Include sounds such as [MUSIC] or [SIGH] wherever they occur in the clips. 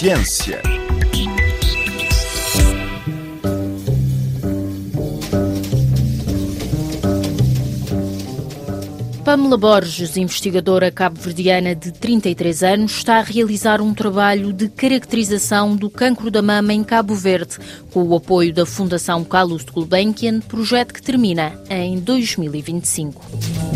Ciência. Pamela Borges, investigadora cabo-verdiana de 33 anos, está a realizar um trabalho de caracterização do cancro da mama em Cabo Verde, com o apoio da Fundação Carlos Gulbenkian, projeto que termina em 2025.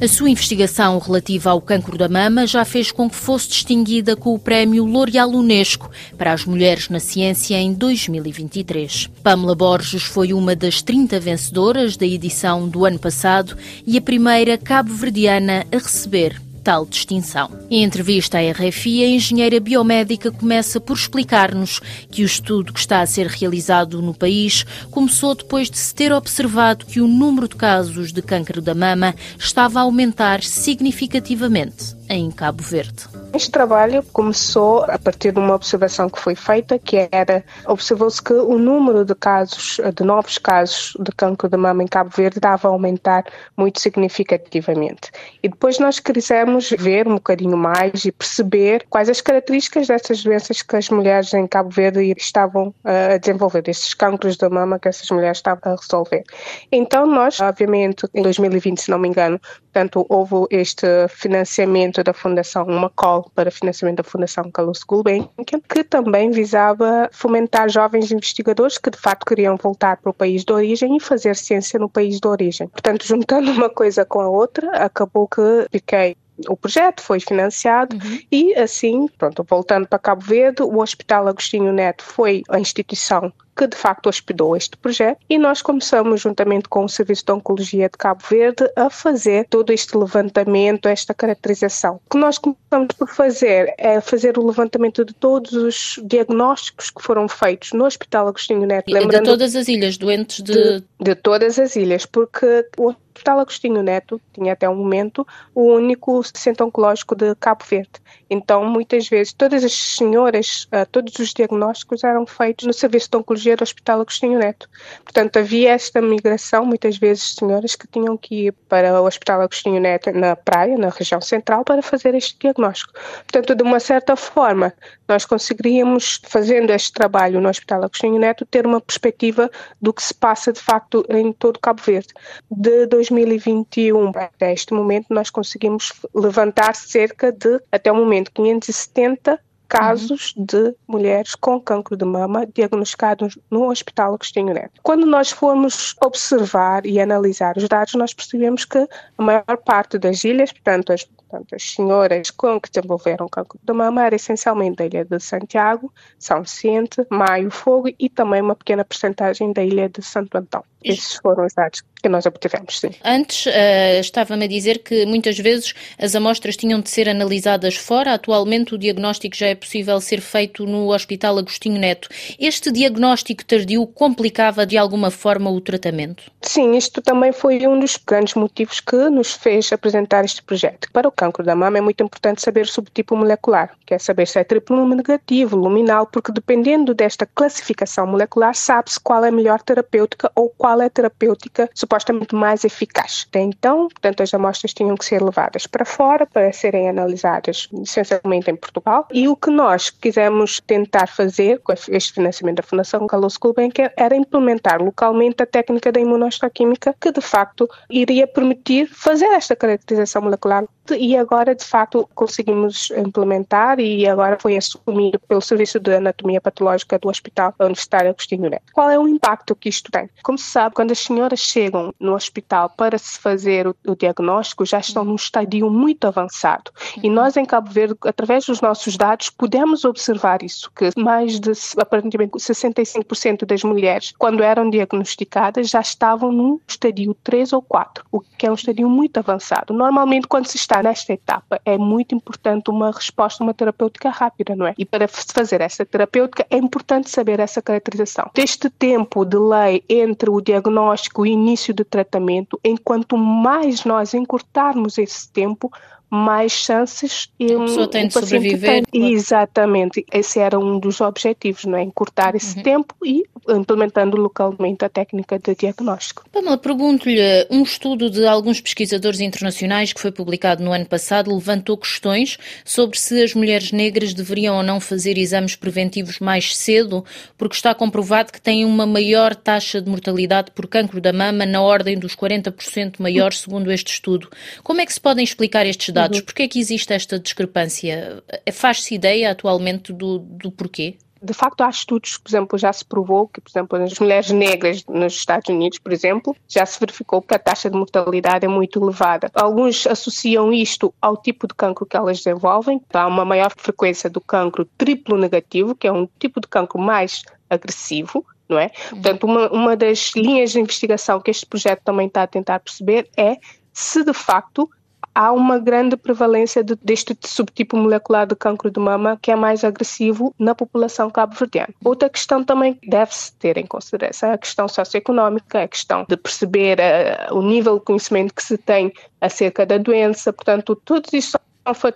A sua investigação relativa ao cancro da mama já fez com que fosse distinguida com o Prémio L'Oréal Unesco para as mulheres na ciência em 2023. Pamela Borges foi uma das 30 vencedoras da edição do ano passado e a primeira cabo-verdiana a receber tal distinção. Em entrevista à RFI, a engenheira biomédica começa por explicar-nos que o estudo que está a ser realizado no país começou depois de se ter observado que o número de casos de câncer da mama estava a aumentar significativamente em Cabo Verde. Este trabalho começou a partir de uma observação que foi feita, que era observou-se que o número de casos, de novos casos de cancro de mama em Cabo Verde estava a aumentar muito significativamente. E depois nós quisemos ver um bocadinho mais e perceber quais as características dessas doenças que as mulheres em Cabo Verde estavam a desenvolver, desses cancros da mama que essas mulheres estavam a resolver. Então nós, obviamente, em 2020, se não me engano, portanto, houve este financiamento financiamento da Fundação, uma call para financiamento da Fundação Carlos Gulbenkian, que também visava fomentar jovens investigadores que de facto queriam voltar para o país de origem e fazer ciência no país de origem. Portanto, juntando uma coisa com a outra, acabou que fiquei o projeto foi financiado uhum. e assim, pronto, voltando para Cabo Verde, o Hospital Agostinho Neto foi a instituição que de facto hospedou este projeto e nós começamos juntamente com o Serviço de Oncologia de Cabo Verde a fazer todo este levantamento, esta caracterização. O que nós começamos por fazer é fazer o levantamento de todos os diagnósticos que foram feitos no Hospital Agostinho Neto. Lembrando de todas as ilhas, doentes de... de... De todas as ilhas, porque o Hospital Agostinho Neto tinha até o momento o único centro oncológico de Cabo Verde. Então, muitas vezes, todas as senhoras, uh, todos os diagnósticos eram feitos no Serviço de Oncologia do Hospital Agostinho Neto. Portanto, havia esta migração, muitas vezes, senhoras que tinham que ir para o Hospital Agostinho Neto na praia, na região central, para fazer este diagnóstico. Portanto, de uma certa forma, nós conseguiríamos, fazendo este trabalho no Hospital Agostinho Neto, ter uma perspectiva do que se passa, de facto, em todo Cabo Verde. De 2021 até este momento, nós conseguimos levantar cerca de, até o momento, 570 casos uhum. de mulheres com cancro de mama diagnosticados no Hospital Agostinho Neto. Quando nós formos observar e analisar os dados, nós percebemos que a maior parte das ilhas, portanto as, portanto, as senhoras com que desenvolveram cancro de mama era essencialmente da ilha de Santiago, São Vicente, Maio Fogo e também uma pequena porcentagem da ilha de Santo Antão. Esses foram os dados que nós obtivemos, sim. Antes, uh, estava-me a dizer que muitas vezes as amostras tinham de ser analisadas fora. Atualmente, o diagnóstico já é possível ser feito no Hospital Agostinho Neto. Este diagnóstico tardio complicava de alguma forma o tratamento? Sim, isto também foi um dos grandes motivos que nos fez apresentar este projeto. Para o cancro da mama é muito importante saber o subtipo molecular, que é saber se é triplo negativo, luminal, porque dependendo desta classificação molecular, sabe-se qual é a melhor terapêutica ou qual é a terapêutica supostamente mais eficaz. Até então, portanto, as amostras tinham que ser levadas para fora para serem analisadas essencialmente em Portugal. E o que nós quisemos tentar fazer com este financiamento da Fundação Carlos Gulbenkian era implementar localmente a técnica da imunohistoquímica que de facto iria permitir fazer esta caracterização molecular e agora de facto conseguimos implementar e agora foi assumido pelo Serviço de Anatomia Patológica do Hospital Universitário Agostinho Neto. Qual é o impacto que isto tem? Como se sabe, quando as senhoras chegam no hospital para se fazer o, o diagnóstico, já estão num estadio muito avançado. E nós em Cabo Verde, através dos nossos dados, pudemos observar isso, que mais de aparentemente 65% das mulheres, quando eram diagnosticadas, já estavam num estadio 3 ou 4, o que é um estadio muito avançado. Normalmente, quando se está nesta etapa, é muito importante uma resposta, uma terapêutica rápida, não é? E para fazer essa terapêutica, é importante saber essa caracterização. Deste tempo de lei entre o diagnóstico e o início do tratamento, enquanto mais nós encurtarmos esse tempo, mais chances e a pessoa tem de sobreviver. Tem. Exatamente, esse era um dos objetivos, não é? Encurtar esse uhum. tempo e implementando localmente a técnica de diagnóstico. Pamela, pergunto-lhe, um estudo de alguns pesquisadores internacionais que foi publicado no ano passado levantou questões sobre se as mulheres negras deveriam ou não fazer exames preventivos mais cedo, porque está comprovado que têm uma maior taxa de mortalidade por cancro da mama na ordem dos 40% maior, segundo este estudo. Como é que se podem explicar estes dados? Uhum. Porquê é que existe esta discrepância? Faz-se ideia atualmente do, do porquê? de facto, há estudos, por exemplo, já se provou que, por exemplo, nas mulheres negras nos Estados Unidos, por exemplo, já se verificou que a taxa de mortalidade é muito elevada. Alguns associam isto ao tipo de cancro que elas desenvolvem. Há uma maior frequência do cancro triplo negativo, que é um tipo de cancro mais agressivo, não é? Uhum. Portanto, uma, uma das linhas de investigação que este projeto também está a tentar perceber é se de facto há uma grande prevalência de, deste subtipo molecular de cancro de mama que é mais agressivo na população cabo-verdiana. Outra questão também deve-se ter em consideração é a questão socioeconómica, a questão de perceber uh, o nível de conhecimento que se tem acerca da doença, portanto, todos isso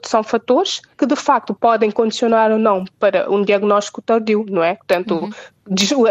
são fatores que de facto podem condicionar ou não para um diagnóstico tardio, não é? Portanto, uhum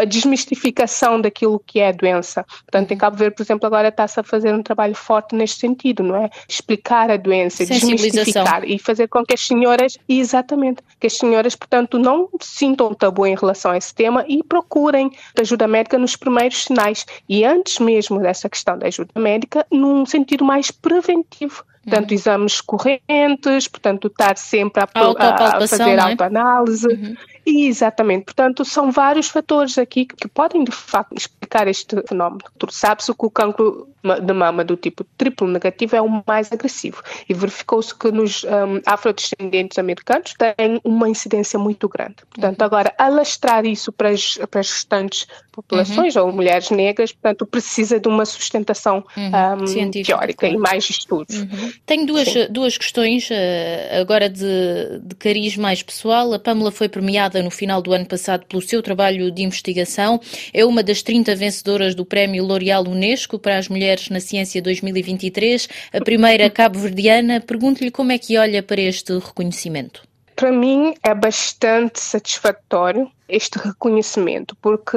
a desmistificação daquilo que é a doença. Portanto, em Cabo Verde, por exemplo, agora está-se a fazer um trabalho forte neste sentido, não é? Explicar a doença, desmistificar e fazer com que as senhoras, exatamente, que as senhoras, portanto, não sintam tabu em relação a esse tema e procurem ajuda médica nos primeiros sinais. E antes mesmo dessa questão da ajuda médica, num sentido mais preventivo portanto, uhum. exames correntes, portanto, estar sempre a, a, a fazer é? autoanálise. Uhum. Exatamente, portanto, são vários fatores aqui que podem de facto explicar este fenómeno. Sabe-se que o cancro de mama do tipo triplo negativo é o mais agressivo e verificou-se que nos um, afrodescendentes americanos tem uma incidência muito grande. Portanto, uhum. agora, alastrar isso para as, para as restantes populações uhum. ou mulheres negras, portanto, precisa de uma sustentação uhum. um, teórica claro. e mais estudos. Uhum. Tenho duas, duas questões, uh, agora de, de cariz mais pessoal. A Pamela foi premiada no final do ano passado pelo seu trabalho de investigação. É uma das 30 vencedoras do Prémio L'Oréal Unesco para as mulheres na ciência 2023, a primeira cabo-verdiana. Pergunto-lhe como é que olha para este reconhecimento. Para mim é bastante satisfatório este reconhecimento, porque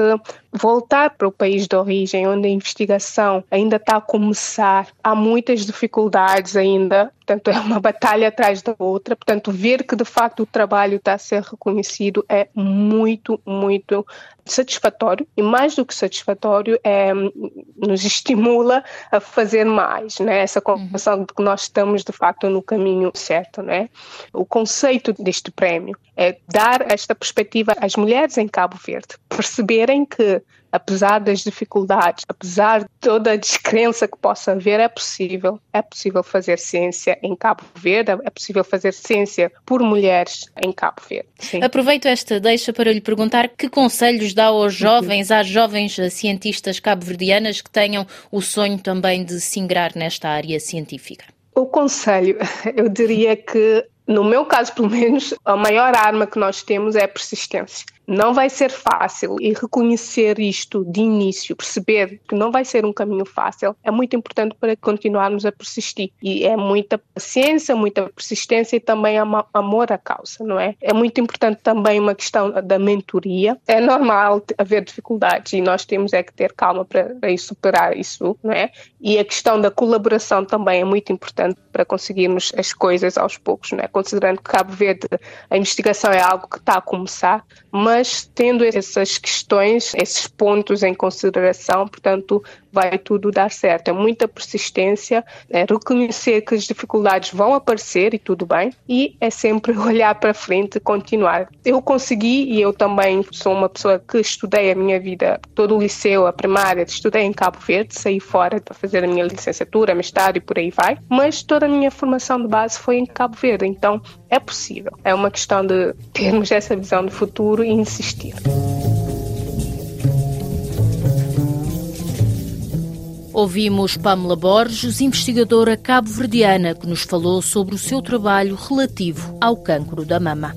voltar para o país de origem, onde a investigação ainda está a começar, há muitas dificuldades ainda, portanto é uma [LAUGHS] batalha atrás da outra, portanto ver que de facto o trabalho está a ser reconhecido é muito, muito satisfatório e mais do que satisfatório é, nos estimula a fazer mais, né? essa compreensão de que nós estamos de facto no caminho certo. Né? O conceito deste prémio é dar esta perspectiva às mulheres em Cabo Verde, perceberem que apesar das dificuldades, apesar de toda a descrença que possa haver, é possível, é possível fazer ciência em Cabo Verde, é possível fazer ciência por mulheres em Cabo Verde. Sim. Aproveito esta deixa para lhe perguntar que conselhos dá aos jovens, às jovens cientistas cabo-verdianas que tenham o sonho também de se ingrar nesta área científica. O conselho, [LAUGHS] eu diria que no meu caso, pelo menos, a maior arma que nós temos é a persistência. Não vai ser fácil e reconhecer isto de início, perceber que não vai ser um caminho fácil, é muito importante para continuarmos a persistir. E é muita paciência, muita persistência e também amor à causa, não é? É muito importante também uma questão da mentoria. É normal haver dificuldades e nós temos é que ter calma para, para superar isso, não é? E a questão da colaboração também é muito importante para conseguirmos as coisas aos poucos, é? Considerando que Cabo Verde, a investigação é algo que está a começar, mas tendo essas questões, esses pontos em consideração, portanto, vai tudo dar certo. É muita persistência, é reconhecer que as dificuldades vão aparecer e tudo bem, e é sempre [LAUGHS] olhar para frente e continuar. Eu consegui, e eu também sou uma pessoa que estudei a minha vida, todo o liceu, a primária, estudei em Cabo Verde, saí fora para fazer a minha licenciatura, mestrado e por aí vai, mas toda a minha formação de base foi em Cabo Verde, então é possível. É uma questão de termos essa visão do futuro e insistir. Ouvimos Pamela Borges, investigadora cabo-verdiana, que nos falou sobre o seu trabalho relativo ao cancro da mama.